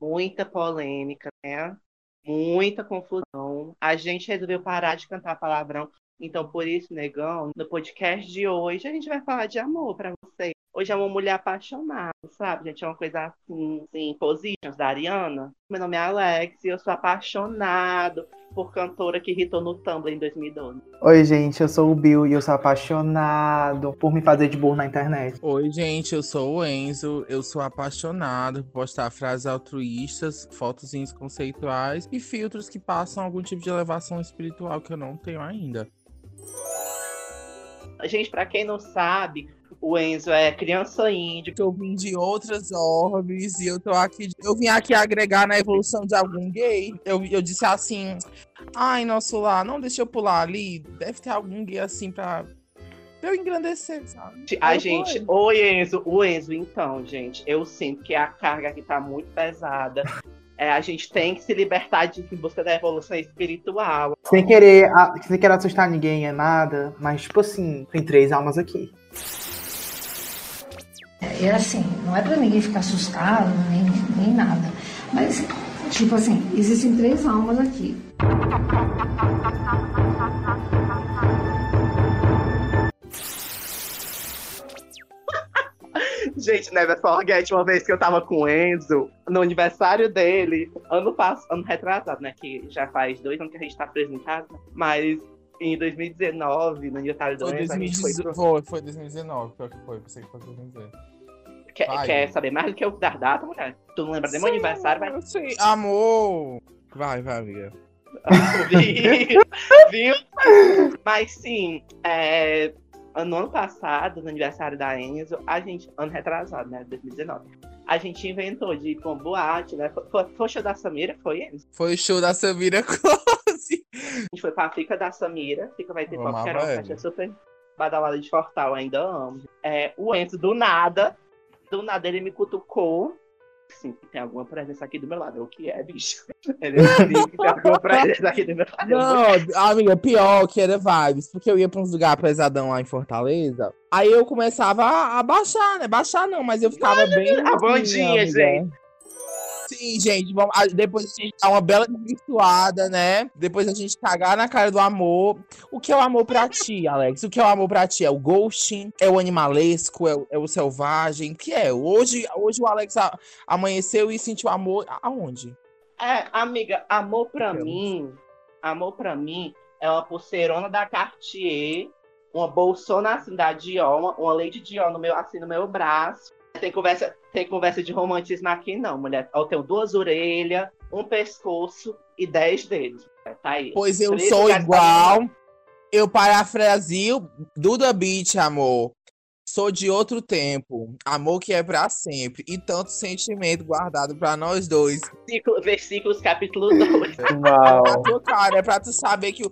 muita polêmica, né? Muita confusão. A gente resolveu parar de cantar palavrão. Então, por isso, negão, no podcast de hoje a gente vai falar de amor para. Hoje é uma mulher apaixonada, sabe? Gente, é uma coisa assim, assim, positions da Ariana. Meu nome é Alex e eu sou apaixonado por cantora que irritou no Tumblr em 2012. Oi, gente, eu sou o Bill e eu sou apaixonado por me fazer de burro na internet. Oi, gente, eu sou o Enzo, eu sou apaixonado por postar frases altruístas, fotos conceituais e filtros que passam algum tipo de elevação espiritual que eu não tenho ainda. Gente, para quem não sabe, o Enzo é criança índia. Eu vim de outras orbes e eu tô aqui. Eu vim aqui agregar na evolução de algum gay. Eu, eu disse assim: ai, nosso lá, não deixa eu pular ali. Deve ter algum gay assim pra. Eu engrandecer, sabe? A gente, oi Enzo, o Enzo, então, gente, eu sinto que a carga aqui tá muito pesada. É, a gente tem que se libertar de em busca da evolução espiritual. Sem querer, sem querer assustar ninguém, é nada, mas tipo assim, tem três almas aqui. É assim, não é para ninguém ficar assustado, nem, nem nada. Mas, tipo assim, existem três almas aqui. Gente, never forget uma vez que eu tava com o Enzo no aniversário dele, ano passado, ano retrasado, né? Que já faz dois anos que a gente tá preso em casa, mas em 2019, no aniversário do Enzo, 2019, foi, foi, foi 2019, pior que foi, pensei que foi 2019. Quer, quer saber mais do que eu dar data, mulher? Tu não lembra do meu aniversário, vai? Sim, amor! Vai, vai, amiga. Viu? Mas sim, é, no ano passado, no aniversário da Enzo, a gente, ano retrasado, né? 2019, a gente inventou de ir pra uma boate, né? Foi, foi o show da Samira, foi Enzo? Foi o show da Samira Close. A gente foi pra Fica da Samira, Fica vai ter pop, que era uma festa super badalada de Fortal, ainda amo. É, o Enzo, do nada, do nada ele me cutucou. Sim, tem alguma presença aqui do meu lado. O que é, bicho? Ele assim, tem alguma presença aqui do meu lado. Não, amiga, pior que era vibes, porque eu ia pra uns lugares pesadão lá em Fortaleza. Aí eu começava a, a baixar, né? Baixar não, mas eu ficava bem. A bandinha, gente. Sim, gente. Vamos, depois a gente dar uma bela desvirtuada, né? Depois a gente cagar na cara do amor. O que é o amor pra ti, Alex? O que é o amor pra ti? É o ghosting? É o animalesco? É o, é o selvagem? O que é? Hoje, hoje o Alex a, amanheceu e sentiu amor aonde? É, amiga, amor pra mim, amor pra mim é uma pulseirona da Cartier, uma bolsona assim da Dior, uma, uma Lady Dior no meu, assim, no meu braço, tem conversa, tem conversa de romantismo aqui, não, mulher. Eu tenho duas orelhas, um pescoço e dez dedos. Tá aí. Pois eu sou igual. Eu parafrasio Duda Beat, amor. Sou de outro tempo. Amor que é para sempre. E tanto sentimento guardado para nós dois. versículos capítulo 2. Uau. Cara, é pra tu saber que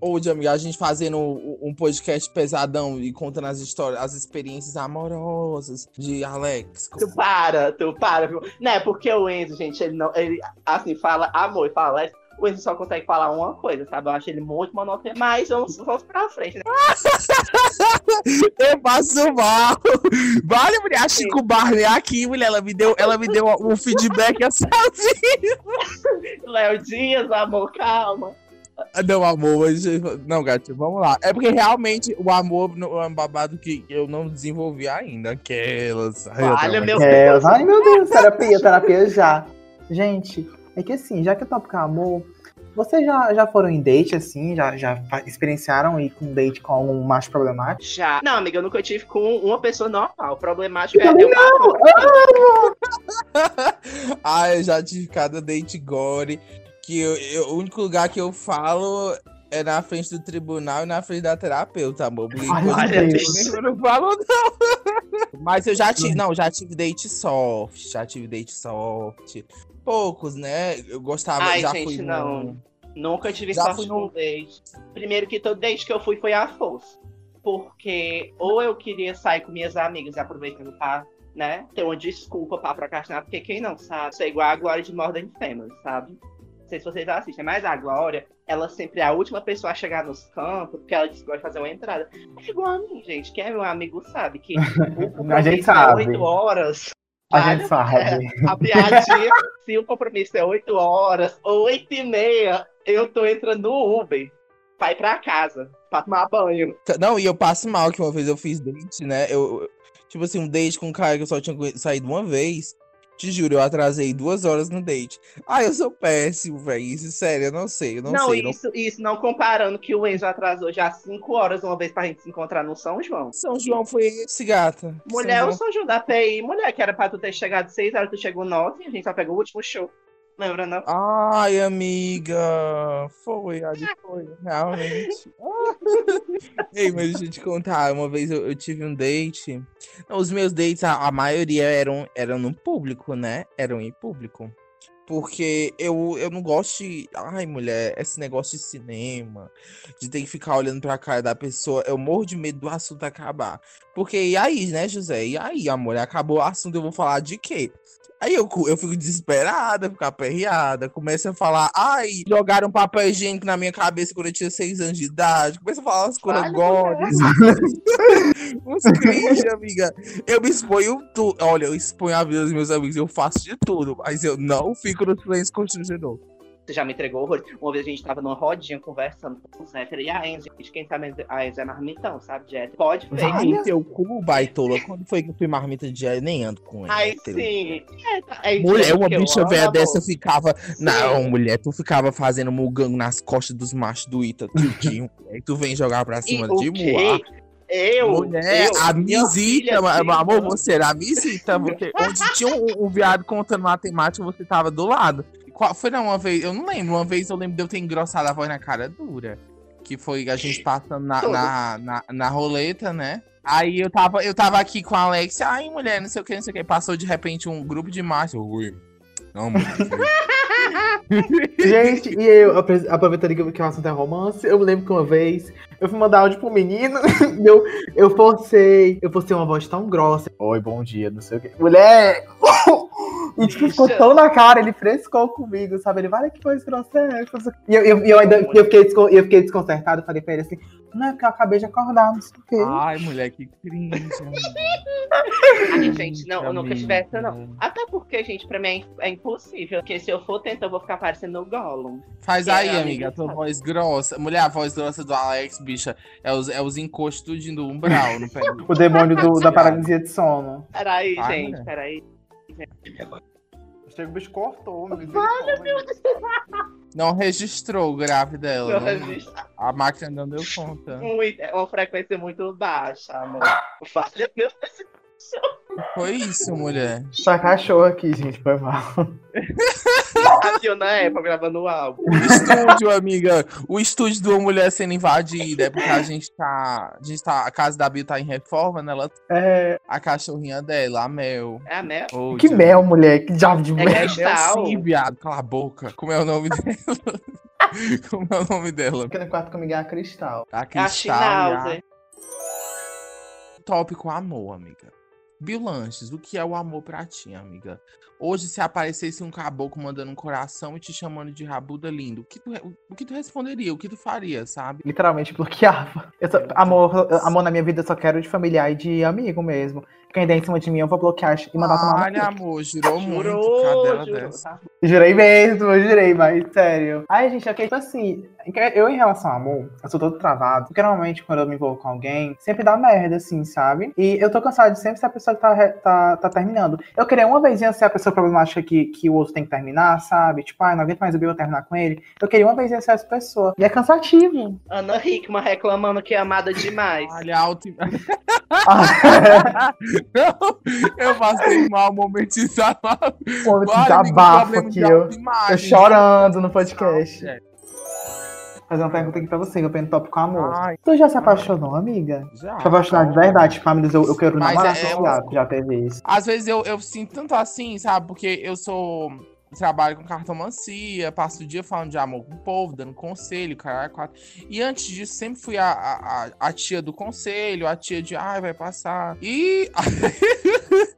Hoje, amiga, a gente fazendo um podcast pesadão e contando as histórias, as experiências amorosas de Alex. Tu para, tu para, viu? Né, porque o Enzo, gente, ele não. Ele, assim, fala amor e fala Alex. O Enzo só consegue falar uma coisa, sabe? Eu acho ele muito monotônico. Mas vamos, vamos pra frente, né? Eu passo mal. Vale, mulher. A Chico Barney aqui, mulher. Ela me deu, ela me deu um feedback assim. Léo Dias, amor, calma. Não, amor, mas... não, gato, vamos lá. É porque realmente o amor é um babado que eu não desenvolvi ainda. Aquelas. Olha, meu Deus. Ai, meu Deus, terapia, terapia já. Gente, é que assim, já que eu topo com amor, vocês já, já foram em date, assim? Já, já experienciaram ir com date com um macho problemático? Já. Não, amiga, eu nunca tive com uma pessoa normal. Problemático é eu não. ah, eu já tive cada date gore que eu, eu, o único lugar que eu falo é na frente do tribunal e na frente da terapeuta, amor. eu não falo, não. Mas eu já tive. Não, já tive date soft. Já tive date soft. Poucos, né? Eu gostava. Ai, já gente, fui não. No... Nunca tive já sorte no date. Primeiro que todo date que eu fui foi a força. Porque ou eu queria sair com minhas amigas aproveitando pra né, ter uma desculpa pra procrastinar, porque quem não sabe, isso é igual a Glória de Morden Family, sabe? Não sei se vocês assistem, mas a Glória, ela sempre é a última pessoa a chegar nos campos, porque ela gosta de fazer uma entrada. É igual a mim, gente. Quem é meu amigo sabe que o, o a gente sabe. 8 horas. A gente sabe. É, a piadinha, se o compromisso é 8 horas, 8 e meia, eu tô entrando no Uber. Vai pra casa, pra tomar banho. Não, e eu passo mal, que uma vez eu fiz date, né? Eu, tipo assim, um date com um cara que eu só tinha saído uma vez. Te juro, eu atrasei duas horas no date. Ah, eu sou péssimo, velho. Isso, sério, eu não sei, eu não, Não, sei. não- isso, isso não comparando que o Enzo atrasou já 5 horas uma vez pra gente se encontrar no São João. São João foi esse, gata. Mulher, São o São João da PI, mulher, que era pra tu ter chegado 6 horas, tu chegou 9, a gente só pegou o último show. Lembra, não? Ai, amiga, foi, ali foi, realmente. Ei, mas deixa eu te contar, uma vez eu, eu tive um date. Não, os meus dates, a, a maioria eram, eram no público, né? Eram em público. Porque eu, eu não gosto de. Ai, mulher, esse negócio de cinema, de ter que ficar olhando pra cara da pessoa, eu morro de medo do assunto acabar. Porque e aí, né, José? E aí, amor? Acabou o assunto, eu vou falar de quê? Aí eu, eu fico desesperada, fico aperreada, começo a falar, ai, jogaram papel higiênico na minha cabeça quando eu tinha seis anos de idade, começo a falar umas coisas uns cringe, amiga. Eu me exponho tudo, olha, eu exponho a vida dos meus amigos, eu faço de tudo, mas eu não fico no silêncio constrangedor. Você já me entregou horror. Uma vez a gente tava numa rodinha conversando com o Zéter e a Enzo. Gente, quem sabe a Enzo é marmitão, sabe, Jet? Pode ver. Ai, teu cu, baitola, quando foi que eu fui marmita de gel? Nem ando com ele. Aí hétero. sim. É, tá- é Mulher, uma bicha amo, velha amor. dessa ficava. Sim. Não, mulher, tu ficava fazendo mugango nas costas dos machos do Ita, tudinho. Aí tu vem jogar pra E cima o de moar. Eu, Mulher, eu, a misita, amor, você era a misita. Porque onde tinha um, um viado contando matemática, você tava do lado. Qual, foi não, uma vez, eu não lembro, uma vez eu lembro de eu ter engrossado a voz na cara dura. Que foi a gente passando na, na, na, na roleta, né? Aí eu tava, eu tava aqui com a Alexia, ai mulher, não sei o que, não sei o que. Passou de repente um grupo de machos. Ui. Não, mulher. Gente, e eu, aproveitando que o assunto é romance, eu me lembro que uma vez eu fui mandar áudio pro menino, eu, eu forcei, eu forcei uma voz tão grossa. Oi, bom dia, não sei o que. Mulher! E tipo, ficou tão na cara, ele frescou comigo, sabe? Ele, vai que voz grossa é essa?" E eu, eu, eu ainda eu fiquei, descon- eu fiquei desconcertado, falei pra ele assim, não, é porque eu acabei de acordar, não sei o quê. Ai, mulher, que cringe. Ai, gente, não, eu nunca tive essa, não. Até porque, gente, pra mim é é impossível. Porque se eu for tentar, eu vou ficar parecendo o Gollum. Faz Que aí, é, amiga, amiga, a tua sabe? voz grossa. Mulher, a voz grossa do Alex, bicha, é os, é os encostos do umbral, não pega. O demônio do- da paralisia de sono. Peraí, Para. gente, peraí. Chega o bicho cortou, meu Não registrou o grave dela. Meu né? A máquina não deu conta. muito, é uma frequência muito baixa, amor. Fale, meu Foi isso, mulher. Tá cachorro aqui, gente, foi mal. A Fiona é pra gravando o álbum. O estúdio, amiga. O estúdio de uma mulher sendo invadida. É porque a gente tá. A gente tá. A casa da Bia tá em reforma, né? Ela, É, a cachorrinha dela, a Mel. É a Mel? Ô, que Deus. mel, mulher, que diabo de É mulher. É Cristal. Mel sim, viado. Cala a boca. Como é o nome dela? Como é o nome dela? Fica no quarto comigo é a Cristal. A É a Cristal. a- Schnauzer. Tópico amor, amiga. Bill Lanches, o que é o amor pra ti, amiga? Hoje, se aparecesse um caboclo mandando um coração e te chamando de rabuda lindo, o que tu, o que tu responderia? O que tu faria, sabe? Literalmente bloqueava. Eu só- amor, amor na minha vida eu só quero de familiar e de amigo mesmo. Quem der em cima de mim, eu vou bloquear e mandar tomar Olha, amor, jurou, muito cadela jurou. dessa. tá? Jurei mesmo, eu jurei, mas sério. Ai, gente, é que, tipo assim, eu em relação ao amor, eu sou todo travado. Porque normalmente quando eu me envolvo com alguém, sempre dá merda, assim, sabe? E eu tô cansado de sempre ser a pessoa que tá, tá, tá terminando. Eu queria uma vezinha ser a pessoa problemática que, que o outro tem que terminar, sabe? Tipo, ai, não aguento mais o Bill terminar com ele. Eu queria uma ser essa pessoa. E é cansativo. Ana Hickman reclamando que é amada demais. Olha, alto. Ah, eu passei mal momentizado. Amigo, desabafo aqui, eu, eu chorando no podcast. É. Fazer uma pergunta aqui pra você, que eu penso top com amor. Ai, Tu já se apaixonou, amiga? já. Se apaixonar de verdade, tipo, eu, eu quero Mas namorar é- com é o gato, já teve isso. Às vezes eu, eu sinto tanto assim, sabe? Porque eu sou. Trabalho com cartomancia, passo o dia falando de amor com o povo, dando conselho, caralho, quatro. E antes disso, sempre fui a, a, a- tia do conselho, a tia de ai, vai passar. E.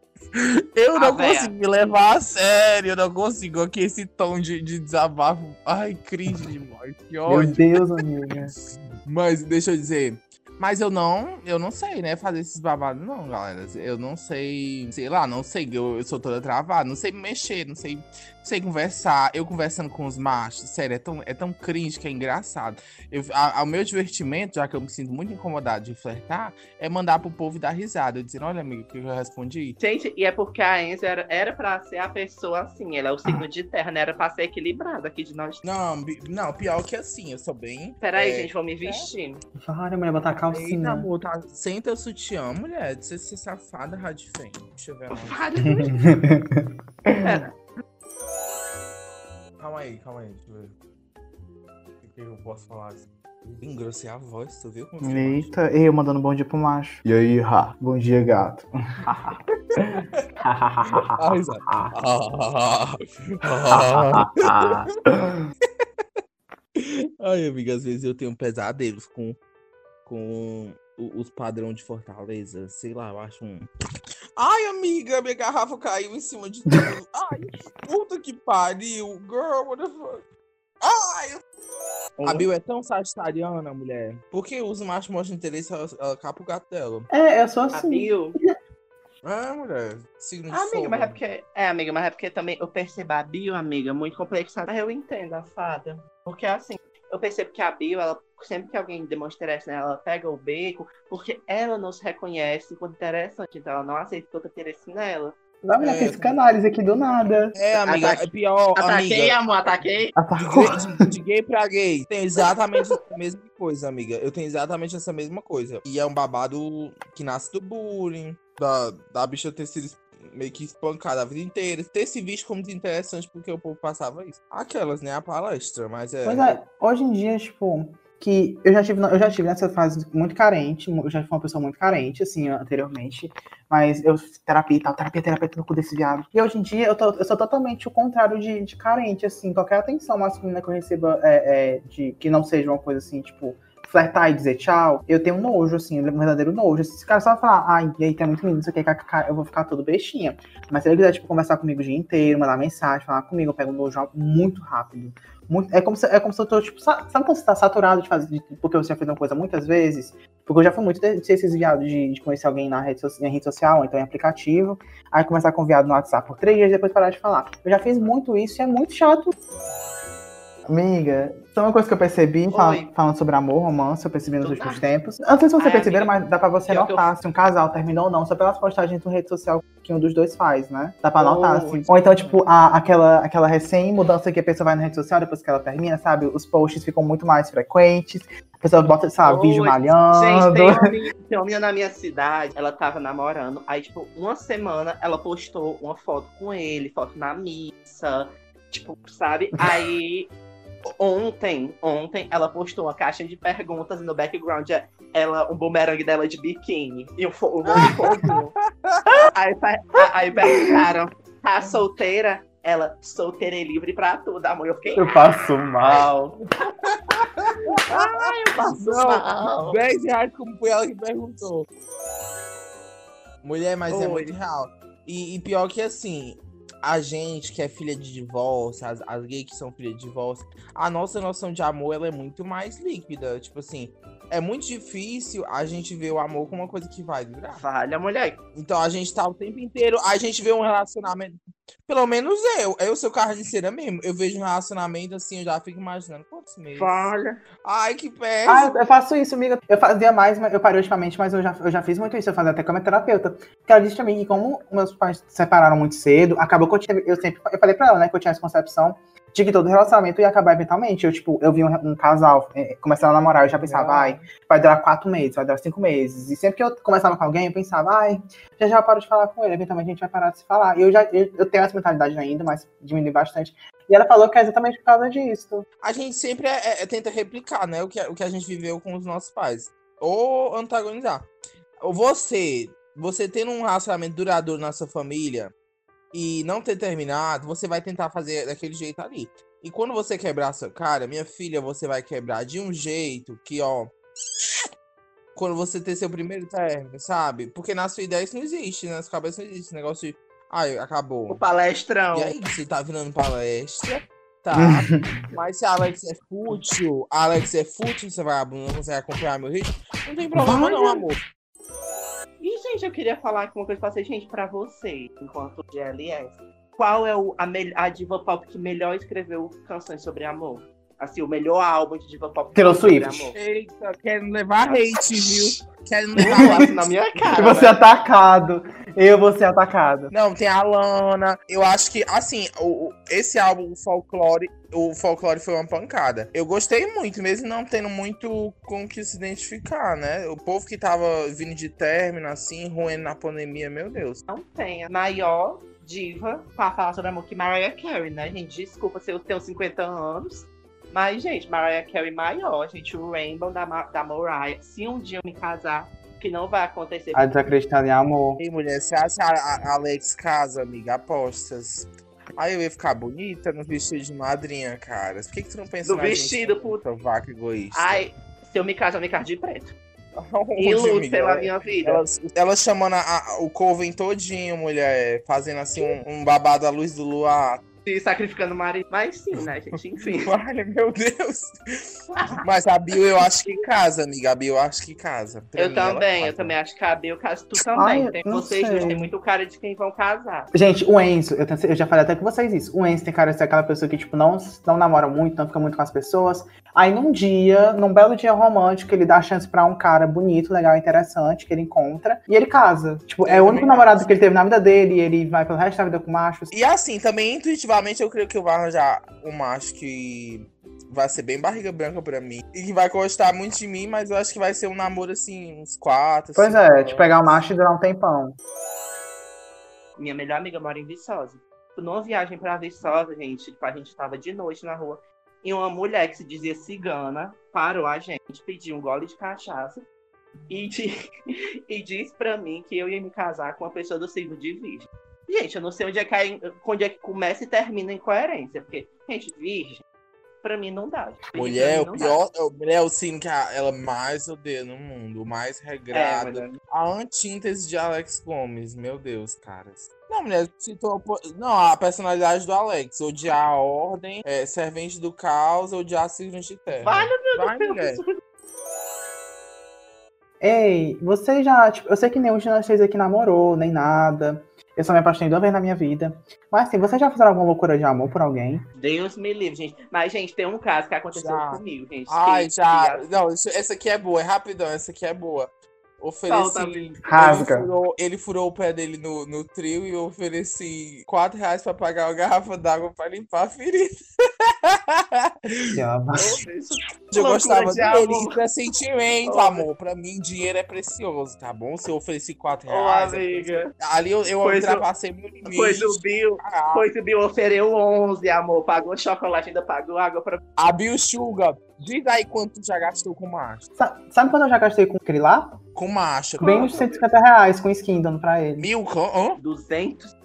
eu A não véia. consigo me levar a sério, eu não consigo aqui esse tom de, de desabafo. Ai, cringe demais, que Meu ódio. Deus, amiga. Mas deixa eu dizer, Mas eu não, eu não sei, né, fazer esses babados, não, galera. Eu não sei, sei lá, não sei, eu, eu sou toda travada, não sei mexer, não sei, sei conversar. Eu conversando com os machos, sério, é tão, é tão cringe que é engraçado. Eu, a, ao meu divertimento, já que eu me sinto muito incomodado de flertar, é mandar pro povo dar risada. Eu dizendo, olha, amigo, que eu já respondi. Gente, e é porque a Enzo era, era pra ser a pessoa assim, ela é o signo de terra, né? Era pra ser equilibrada aqui de nós. Não, não, pior que assim, eu sou bem. Peraí, é... gente, vou me vestir. Para, mulher, botar calcinha. Eita, amor, tá sem teu sutiã, mulher. De ser, ser safada, radifem. Deixa eu ver. Pera. Calma aí, calma aí, deixa eu ver. O que eu posso falar assim? Engrossei a voz, tu viu? Como Eita, eu mandando bom dia pro macho. E aí, Ra? Bom dia, gato. Ai, amiga, às vezes eu tenho pesadelos com, com os padrões de Fortaleza. Sei lá, eu acho um. Ai, amiga, minha garrafa caiu em cima de tudo. Ai, puta que pariu. Girl, what the fuck? Ai, a Bill é tão sagitariana, mulher. Por que os machos mostram interesse, ela, ela capa o gato dela? É, eu sou assim. A Bill. Ah, mulher. Signo de amiga, fogo. mas é porque. É, amiga, mas é porque também eu percebo a Bill, amiga, muito complexada. Eu entendo a fada. Porque assim, eu percebo que a Bill, ela, sempre que alguém demonstra interesse nela, ela pega o beco, porque ela não se reconhece enquanto interessante. Então ela não aceita que outro interesse nela. Não, minha é, psicanálise aqui do nada. É, amiga, Ataque... é pior. Ataquei, amiga. amor, ataquei. De, de, de, gay pra gay. Tem exatamente a mesma coisa, amiga. Eu tenho exatamente essa mesma coisa. E é um babado que nasce do bullying, da, da bicha ter sido meio que espancada a vida inteira. Ter se visto como desinteressante porque o povo passava isso. Aquelas, né? A palestra, mas é. Pois é, hoje em dia, tipo, que eu já tive, eu já tive nessa fase muito carente, eu já fui uma pessoa muito carente, assim, anteriormente, mas eu terapia e tal, terapia, terapia, tudo com desse viado. E hoje em dia eu, tô, eu sou totalmente o contrário de, de carente, assim, qualquer atenção masculina que eu receba é, é, de que não seja uma coisa assim, tipo, flertar e dizer tchau, eu tenho nojo, assim, um verdadeiro nojo. Se esse cara só falar, ai, e aí tá muito lindo, não sei que, eu vou ficar todo bestinha. Mas se ele quiser, tipo, conversar comigo o dia inteiro, mandar mensagem, falar comigo, eu pego um nojo muito rápido. Muito, é, como se, é como se eu tô, tipo, sabe quando você tá saturado de fazer, de, porque você já fez uma coisa muitas vezes? Porque eu já fui muito de, de esses viados de, de, conhecer alguém na rede, na rede social, então em aplicativo, aí começar com viado no WhatsApp por três dias, depois parar de falar. Eu já fiz muito isso e é muito chato. Amiga, só uma coisa que eu percebi falando sobre amor, romance, eu percebi nos Do últimos nada. tempos. Eu não sei se você Ai, perceberam, amiga, mas dá pra você notar eu... se um casal terminou ou não, só pelas postagens na rede social que um dos dois faz, né? Dá pra notar, assim. Ou então, tipo, a, aquela, aquela recém-mudança que a pessoa vai na rede social depois que ela termina, sabe? Os posts ficam muito mais frequentes. A pessoa bota, sabe, vídeo malhando. Gente, tem uma, menina, tem uma menina na minha cidade, ela tava namorando. Aí, tipo, uma semana ela postou uma foto com ele, foto na missa. Tipo, sabe? Aí Ontem, ontem, ela postou uma caixa de perguntas e no background é ela, um bumerangue dela de biquíni e um, um foguinho. aí, aí perguntaram, tá solteira? Ela, solteira e livre pra tudo, amor. Eu fiquei. Eu passo mal. Ai, eu passo Não, mal. 10 reais, como foi ela que perguntou. Mulher, mas é Oi. é muito real. E, e pior que assim, a gente que é filha de divórcio, as, as gays que são filhas de divórcio, a nossa noção de amor ela é muito mais líquida. Tipo assim, é muito difícil a gente ver o amor como uma coisa que vai durar. Vale, mulher. Então a gente tá o tempo inteiro, a gente vê um relacionamento. Pelo menos eu, eu sou cera mesmo. Eu vejo um relacionamento assim, eu já fico imaginando quantos meses. Vale. Ai, que pé. Ah, eu faço isso, amiga. Eu fazia mais, eu parei ultimamente, mas eu já, eu já fiz muito isso. Eu fazia até com a minha terapeuta. Porque ela disse também que, como meus pais se separaram muito cedo, acabou que eu, tive, eu sempre. Eu falei pra ela, né, que eu tinha essa concepção de que todo relacionamento ia acabar eventualmente. Eu, tipo, eu vi um, um casal é, começando a namorar, eu já pensava, ai, vai durar quatro meses, vai durar cinco meses. E sempre que eu começava com alguém, eu pensava, ai, já já paro de falar com ele, eventualmente a gente vai parar de se falar. E eu já eu, eu tenho essa mentalidade ainda, mas diminui bastante. E ela falou que é exatamente por causa disso. A gente sempre é, é, é, tenta replicar, né, o que, o que a gente viveu com os nossos pais. Ou antagonizar. Você, você tendo um relacionamento duradouro na sua família, e não ter terminado, você vai tentar fazer daquele jeito ali. E quando você quebrar seu cara, minha filha, você vai quebrar de um jeito que, ó. Quando você ter seu primeiro término, sabe? Porque na sua ideia isso não existe, né? na sua cabeça não existe esse negócio de. Ai, acabou. O palestrão. E aí, você tá virando palestra. Tá. Mas se a Alex é fútil, a Alex é fútil, você vai não consegue acompanhar meu ritmo. Não tem problema não, né? amor. Gente, eu queria falar aqui uma coisa pra vocês, gente, pra vocês, enquanto GLS. Qual é o, a, a diva pop que melhor escreveu canções sobre amor? Assim, o melhor álbum de diva pop Taylor sobre Swift. amor. Eita, querem levar hate, viu? Querem levar hate. na minha cara. Eu vou ser né? atacado. Eu vou ser atacado. Não, tem a Lana. Eu acho que, assim, o, o- esse álbum, o Folklore, o Folklore foi uma pancada. Eu gostei muito, mesmo não tendo muito com o que se identificar, né? O povo que tava vindo de término, assim, ruim na pandemia, meu Deus. Não tem a maior diva pra falar sobre amor que Mariah Carey, né, gente? Desculpa se eu tenho 50 anos. Mas, gente, Mariah Carey maior, gente. O Rainbow da, Ma- da Mariah. Se um dia eu me casar, que não vai acontecer. A desacreditada em amor. Ei, mulher, você acha a, a Alex casa, amiga? Apostas. Aí eu ia ficar bonita no vestido de madrinha, cara. Por que, que tu não pensa No gente, vestido, puta. puta vaca egoísta? Ai, se eu me casar, eu me caso de preto. E luto amiga? pela minha vida. Ela, ela chamando a- a- o Coven todinho, mulher, fazendo assim um, um babado à luz do luar. Se sacrificando o marido. Mas sim, né, gente? Enfim. Vale, meu Deus. Mas a Bill eu acho que casa, amiga. A Bill eu acho que casa. Pra Eu mim, também, eu também acho que a Bel casa. Tu também. Ai, tem vocês sei. dois têm muito cara de quem vão casar. Gente, o Enzo, eu, tenho- eu já falei até com vocês isso. O Enzo tem cara de ser aquela pessoa que, tipo, não, não namora muito, não fica muito com as pessoas. Aí num dia, num belo dia romântico, ele dá chance pra um cara bonito, legal, interessante, que ele encontra, e ele casa. Tipo, é o único namorado que ele teve na vida dele, e ele vai pelo resto da vida com machos. E assim, também intuitivamente eu creio que eu vou arranjar um macho que vai ser bem barriga branca pra mim. E que vai gostar muito de mim, mas eu acho que vai ser um namoro assim, uns quatro. Pois cinco é, anos. de pegar o macho e durar um tempão. Minha melhor amiga mora em Viçosa. Tipo, Numa viagem pra Viçosa, gente, tipo, a gente tava de noite na rua. E uma mulher que se dizia cigana parou a gente, pediu um gole de cachaça e, di- e disse pra mim que eu ia me casar com uma pessoa do signo de virgem. Gente, eu não sei onde é que, onde é que começa e termina a incoerência. Porque, gente, virgem, pra mim não dá. Virgem, Mulher, mim o não dá. pior, é o- mulher é o signo que a- ela mais odeia no mundo, o mais É, regrado. mas- A antítese de Alex Gomes, meu Deus, caras. Não, mulher, citou. Não, a personalidade do Alex. Odiar a ordem, é, servente do caos, odiar signos de terra. Vale, Vai, mulher. Ei, você já, tipo, eu sei que nenhum de nós três aqui namorou, nem nada. Eu só me apaixonei duas vezes na minha vida. Mas assim, você já fez alguma loucura de amor por alguém? Deus me livre, gente. Mas, gente, tem um caso que aconteceu Já. comigo, gente. Ai, que- já. que Não, isso- essa aqui é boa, é rapidão, essa aqui é boa. Ofereci. Solta, Ele. Rasga. furou, ele furou o pé dele no, no trio e eu ofereci 4 reais pra pagar uma garrafa d'água pra limpar a ferida. Eu Loucura gostava de dele. amor. Isso é sentimento, Ô, amor. Pra mim, dinheiro é precioso, tá bom? Se eu ofereci 4 Ô, reais. é amiga. Ali eu, eu ultrapassei meu limite. Pois o Bill, Ah, pois o Bill ofereceu 11, amor. Pagou chocolate, ainda pagou água pra. A Bill Sugar. Diz aí quanto tu já gastou com macho. Sa- Sabe quando eu já gastei com aquele lá? Com macho. Bem uns 150 reais com skin dando pra ele. Mil. Hã? 200.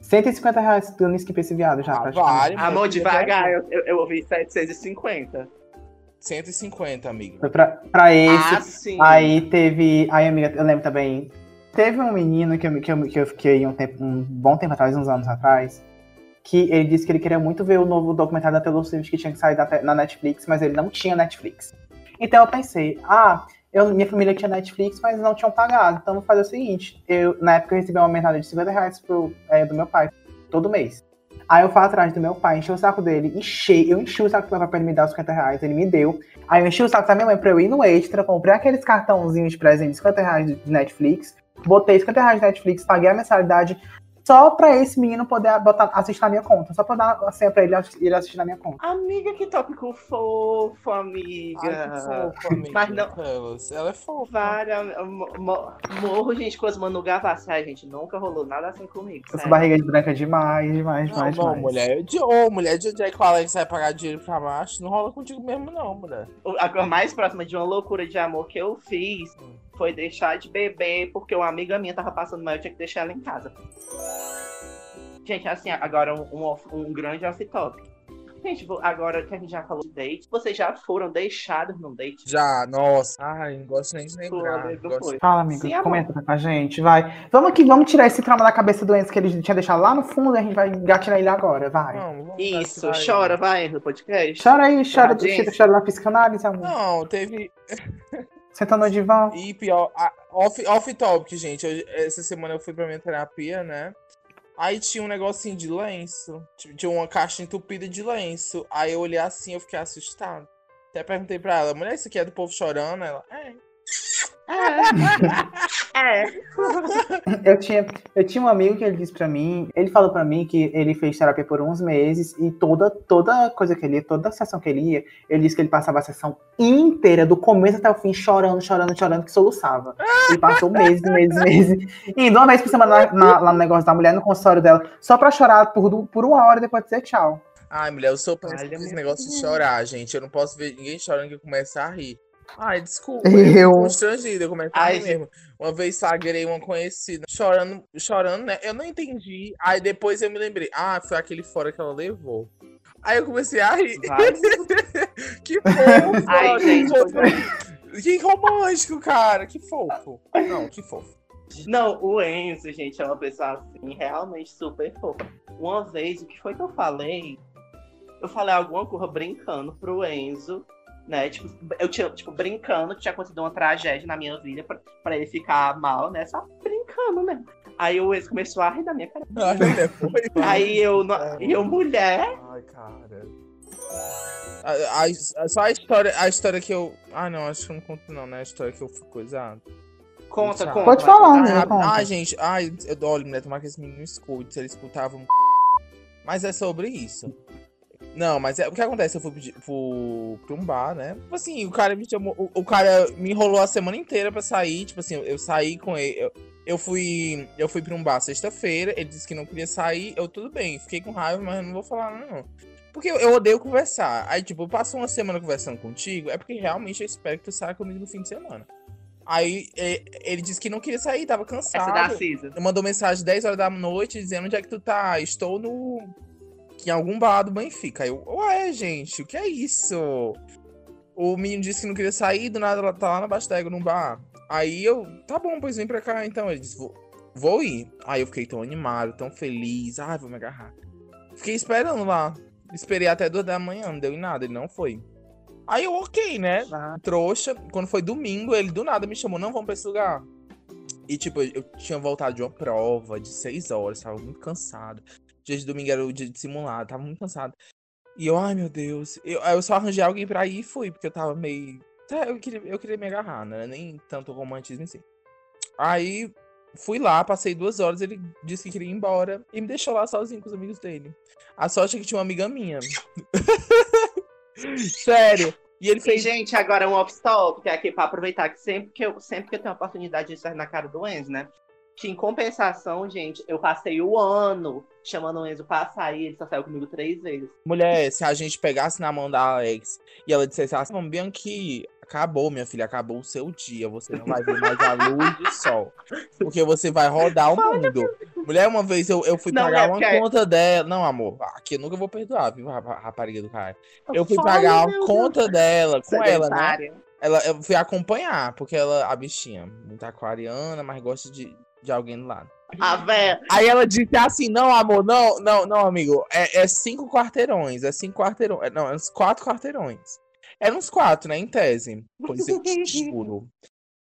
150 reais dando skin pra esse viado já, Ah, vale. Amor, devagar, eu, eu, eu ouvi 750. 150, amigo. Foi pra, pra esse. Ah, sim. Aí teve. Aí, amiga, eu lembro também. Teve um menino que eu, que eu, que eu fiquei um, tempo, um bom tempo atrás, uns anos atrás, que ele disse que ele queria muito ver o novo documentário da Taylor Swift que tinha que sair da na Netflix, mas ele não tinha Netflix. Então eu pensei, ah, eu, minha família tinha Netflix, mas não tinham pagado. Então vou fazer o seguinte: eu, na época eu recebi uma mensagem de 50 reais pro, é, do meu pai, todo mês. Aí eu fui atrás do meu pai, enchi o saco dele, enchi, eu enchi o saco do meu pai pra ele me dar os 50 reais, ele me deu. Aí eu enchi o saco da minha mãe pra eu ir no Extra, comprei aqueles cartãozinhos de presente de 50 reais de Netflix, botei 50 reais de Netflix, paguei a mensalidade só pra esse menino poder botar, assistir na minha conta. Só pra dar a senha pra ele, ele assistir na minha conta. Amiga, que tópico fofo, amiga. Ai, que fofa, amiga. Mas não- Ela é fofa. Morro, gente, com as Manu Gavassi. Ai, gente, nunca rolou nada assim comigo. Essa sério. barriga de branca é demais, demais, Não, demais, não, demais. mulher. De, ô, mulher de onde é que o Alex vai pagar dinheiro pra macho? Não rola contigo mesmo, não, mulher. A coisa mais próxima de uma loucura de amor que eu fiz foi deixar de beber porque uma amiga minha tava passando mal e eu tinha que deixar ela em casa. Gente, assim, agora um, um, um grande off-top. Gente, agora que a gente já falou de date, vocês já foram deixados num date? Já, nossa. Ai, não gosto nem de lembrar. Gosto-. Fala, amigo, Sim, amor. comenta com a gente, vai. Vamos aqui, vamos tirar esse trauma da cabeça do Enzo que ele tinha deixado lá no fundo e a gente vai gatinar ele agora, vai. Não, Isso, esse chora, vai no podcast. Chora aí, chora, chora, chora na psicanálise, amor. Não, teve. Senta no divã. E pior, a- off, off topic, gente. eu- essa semana eu fui pra minha terapia, né? Aí tinha um negocinho de lenço. Tinha uma caixa entupida de lenço. Aí eu olhei assim, eu fiquei assustado. Até perguntei pra ela, mulher, isso aqui é do povo chorando? Ela, é. É. Eu tinha, eu tinha um amigo que ele disse pra mim, ele falou pra mim que ele fez terapia por uns meses e toda, toda coisa que ele ia, toda sessão que ele ia, ele disse que ele passava a sessão inteira, do começo até o fim, chorando, chorando, chorando, que soluçava. Ele passou meses, meses, meses, indo uma vez por semana na- na- lá no negócio da mulher, no consultório dela, só pra chorar por, por uma hora e depois dizer tchau. Ai, mulher, eu sou péssimo esse negócio de chorar, gente. Eu não posso ver ninguém chorando que eu começo a rir. Ai, desculpa. Eu- Eu constrangida, eu começo a Ai, rir mesmo. Uma vez sagrei uma conhecida chorando, chorando, né? Eu não entendi. Aí depois eu me lembrei. Ah, foi aquele fora que ela levou. Aí eu comecei a rir. Que fofo! Ai, que gente, fofo. Que romântico, cara. Que fofo. Não, que fofo. Não, o Enzo, gente, é uma pessoa assim, realmente super fofa. Uma vez, o que foi que eu falei? Eu falei alguma coisa brincando pro Enzo, né? Tipo, eu tinha, tipo, brincando que tinha acontecido uma tragédia na minha vida pra, pra ele ficar mal, né? Só brincando, né? Aí o Enzo começou a rir da minha cara. Ai, foi. Aí eu, e eu, mulher, Ai, cara. A, a- só a história, a história que eu. Ah, não, acho que eu não conto, não, né? A história que eu fui coisado. conta, Tchau. conta. Pode falar, né? Ah, gente, ai, eu, olha, mulher, tomara que esse menino escute, se ele escutava um. Mas é sobre isso. Não, mas é, o que acontece? Eu fui pedir- pro, pra um bar, né? Tipo assim, o cara me chamou. O, o cara me enrolou a semana inteira pra sair. Tipo assim, eu, eu saí com ele. Eu, eu fui. Eu fui pra um bar sexta-feira, ele disse que não queria sair. Eu, tudo bem, fiquei com raiva, mas eu não vou falar, não. Porque eu, eu odeio conversar. Aí, tipo, eu passo uma semana conversando contigo, é porque realmente eu espero que tu saia comigo no fim de semana. Aí ele disse que não queria sair, tava Essa da cansado. Cisa. Mandou mensagem 10 horas da noite dizendo onde é que tu tá. Estou no. Em algum bar do Benfica. Aí eu, ué, gente, o que é isso? O menino disse que não queria sair, do nada ela tá lá na Bastega, num bar. Aí eu, tá bom, pois vem pra cá então. Ele disse, vou, vou ir. Aí eu fiquei tão animado, tão feliz. Ai, vou me agarrar. Fiquei esperando lá. Esperei até duas da manhã, não deu em nada, ele não foi. Aí eu, ok, né? Ah, trouxa. Quando foi domingo, ele do nada me chamou, não, vamos pra esse lugar. E, tipo, eu tinha voltado de uma prova de seis horas, tava muito cansado. Dia de domingo era o dia de simulado, tava muito cansado. E eu, ai meu Deus. Eu, eu só arranjei alguém pra ir e fui, porque eu tava meio. tá, Eu queria, eu queria me agarrar, né? Nem tanto romantismo em si. Aí fui lá, passei duas horas, ele disse que queria ir embora e me deixou lá sozinho com os amigos dele. A sorte é que tinha uma amiga minha. Sério. E ele E, fez. gente, agora um off-stop, que é aqui pra aproveitar que sempre que eu, sempre que eu tenho a oportunidade de sair na cara do Enzo, né? Que em compensação, gente, eu passei o ano chamando o Enzo pra sair, ele só saiu comigo três vezes. Mulher, se a gente pegasse na mão da Alex e ela dissesse assim, "Vamos, Bianchi, acabou, minha filha, acabou o seu dia. Você não vai ver mais a luz do sol. Porque você vai rodar o mundo. Mulher, uma vez eu, eu fui Não, pagar é uma conta dela. Não, amor, aqui eu nunca vou perdoar, viu, rapa- rapariga do cara. Eu fui Fala, pagar uma meu Deus. conta dela com ela, né? Sedentária. Ela, eu fui acompanhar, porque ela, a bichinha, muito aquariana, mas gosta de, de alguém do lado. A véia. Aí ela disse assim: não, amor, não, não, não, amigo. É, é cinco quarteirões. É cinco quarteirões. é, Não, é uns quatro quarteirões. Eram uns quatro, né? Em tese. Pois eu te juro.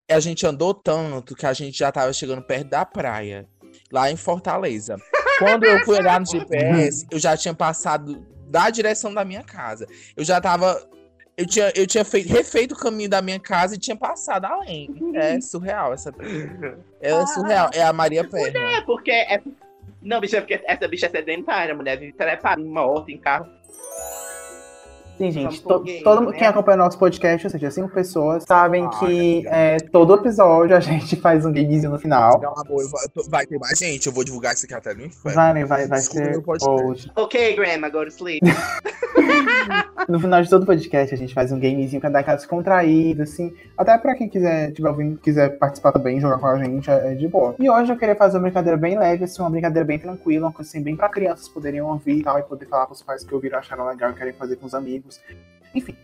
E a gente andou tanto que a gente já tava chegando perto da praia, lá em Fortaleza. Quando eu fui olhar no GPS, eu já tinha passado da direção da minha casa. Eu já tava. Eu tinha, eu tinha feito, refeito o caminho da minha casa e tinha passado além. É surreal essa. Ela é surreal. É a Maria Perna. É porque. É... Não, bicha, é porque essa bicha é sedentária, mulher vive trepada moto, em carro. Sim, gente. to- game, todo né? quem acompanha o nosso podcast, ou seja, cinco pessoas, sabem Ah, que é, todo episódio a gente faz um gamezinho no final. Não, amor, tô- vai ter mais gente. Eu vou divulgar isso aqui até no inferno. Vai, né, vai, vai Desculpa, ser hoje. Ok, Grandma, go to sleep. No final de todo podcast, a gente faz um gamezinho pra dar aquela descontraída, assim. Até pra quem quiser, estiver ouvindo, quiser participar também, jogar com a gente, é, é de boa. E hoje eu queria fazer uma brincadeira bem leve, assim, uma brincadeira bem tranquila, uma coisa assim, bem pra crianças poderem ouvir e tal, e poder falar pros pais que ouviram, acharam legal e querem fazer com os amigos. Enfim.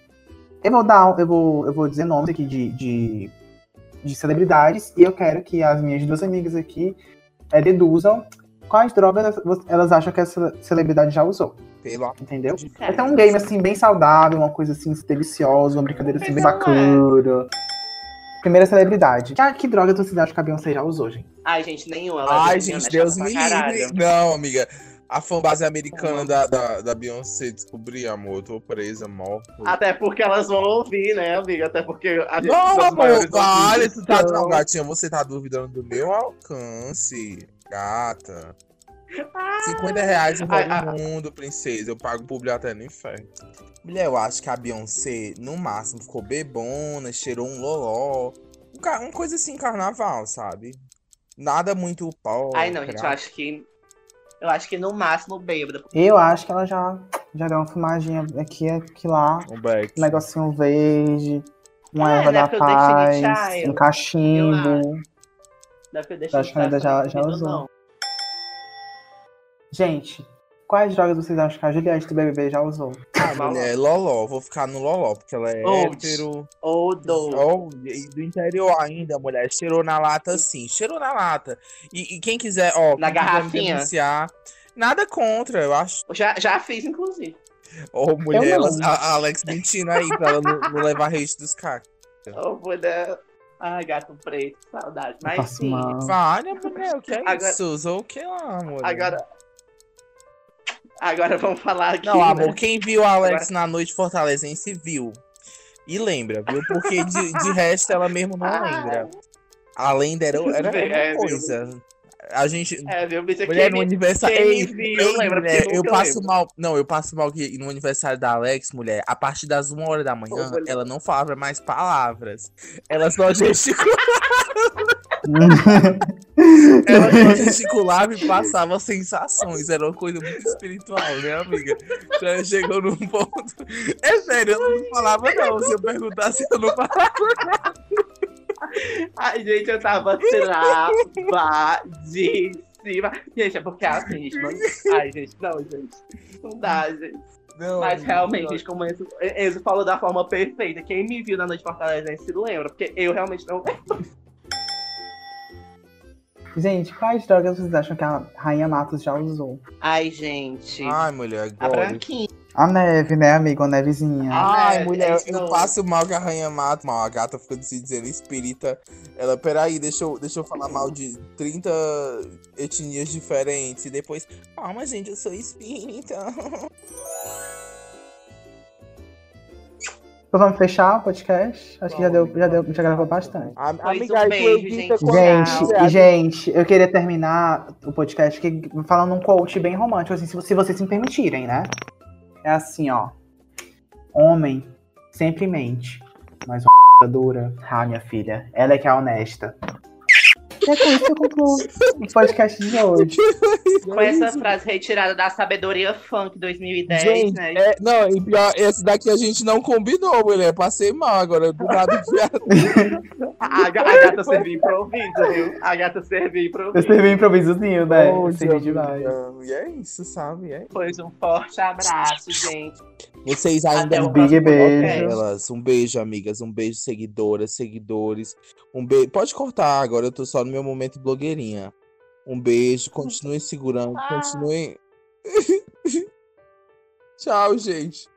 Eu vou dar, eu vou, eu vou dizer nomes aqui de, de, de celebridades, e eu quero que as minhas duas amigas aqui é, deduzam quais drogas elas acham que essa celebridade já usou, Pelo entendeu? de É até um game assim bem saudável, uma coisa assim deliciosa, uma brincadeira assim bem é. bacana. Primeira celebridade. Que, que droga vocês acham que a Beyoncé já usou, gente? Ai, gente, nenhuma. Ela Ai, é gente, Deus pra me livre. Não, amiga. A fanbase americana da, da, da Beyoncé descobri, amor. Eu tô presa, morta. Até porque elas vão ouvir, né, amiga? Até porque a gente Não, amor, vale. Tu tá, não, gatinha, você tá duvidando do meu alcance. Gata. 50 reais não Ai, vale ai. o mundo, princesa. Eu pago publi até no inferno. Mulher, eu acho que a Beyoncé, no máximo, ficou bebona, cheirou um loló. Um Uma coisa assim, carnaval, sabe? Nada muito pó. Ai, não, gente, eu acho que. Eu acho que no máximo bêbada. Eu acho que ela já, já deu uma fumadinha aqui, aqui lá. Um back. Um negocinho verde, uma É, erva da paz, um cachimbo. Ter deixado Acho que ainda já- já usou. Não. Gente, quais drogas vocês acham que a Juliette do BBB já usou? Ah, mulher, loló. Vou ficar no loló, porque ela é Old. hétero. Ou do. Oh, e do interior ainda, mulher. Cheirou na lata, sim. Cheirou na lata. E, e quem quiser, ó, Na garrafinha? denunciar, nada contra, eu acho. Já, já fiz, inclusive. Ô, mulher, Eu não. ela- a, a Alex mentindo aí pra ela não, não levar hate dos caras. Ou mulher. Ai, gato preto, saudade. Mas sim. mal. Vale, mulher, o que é Agora- isso? Usou o que lá, amor? Agora. Agora vamos falar aqui. Não, amor, né? quem viu a Alex na noite fortalezense viu. E lembra, viu? Porque de, de resto ela mesmo não Ah. lembra. A lenda era, era É, uma viu? coisa. A gente. É, viu, bicho? Mulher, no aniversário. Ei, viu, ei, lembra, mulher, eu passo lembro. mal. Não, eu passo mal que no aniversário da Alex, mulher, a partir das uma hora da manhã, Ô, mulher. ela não falava mais palavras. Ela só gesticulava. ela gesticulava e passava sensações. Era uma coisa muito espiritual, né, amiga? Já chegou num ponto. É sério, ela não falava, não. Se eu perguntasse, eu não falava. Ai, gente, eu tava travadíssima. Gente, é porque assim, gente, mano. Ai, gente, não, gente. Não dá, gente. Não, Mas realmente, não. gente, como Enzo, Enzo falou da forma perfeita. Quem me viu na Noite Fortalezense se lembra, porque eu realmente não Gente, quais drogas vocês acham que a Rainha Matos já usou? Ai, gente. Ai, mulher, a agora. branquinha. A neve, né, amigo? A nevezinha. Ai, mulher, é eu passo mal que a rainha mata. Mal, a gata fica se dizendo espírita. Ela, peraí, deixa eu, deixa eu falar mal de 30 etnias diferentes. E depois, calma, gente, eu sou espírita. Então vamos fechar o podcast? Acho que já deu, já deu, já gravou bastante. A, amiga, um beijo, gente. Gente, gente, eu queria terminar o podcast que- falando um quote bem romântico, assim, se, se vocês me permitirem, né? É assim, ó. Homem sempre mente, mas uma dura. Ah, minha filha, ela é que é honesta. E é com isso que eu concluo o podcast de hoje. Com essa frase retirada da Sabedoria Funk 2010, Gente, né? é, não, e pior, esse daqui a gente não combinou, mulher. Passei mal agora. Do nada, A, a gata serviu improviso, viu? A gata serviu Eu improviso. servi um improvisozinho, né? Eu Poxa, servi demais. E é isso, sabe? É. Pois um forte abraço, gente. Vocês ainda o Big beijo. Elas, um beijo, amigas. Um beijo, seguidoras, seguidores. Um beijo. Pode cortar agora, eu tô só no meu momento blogueirinha. Um beijo, continue segurando, Ah. continue. Tchau, gente.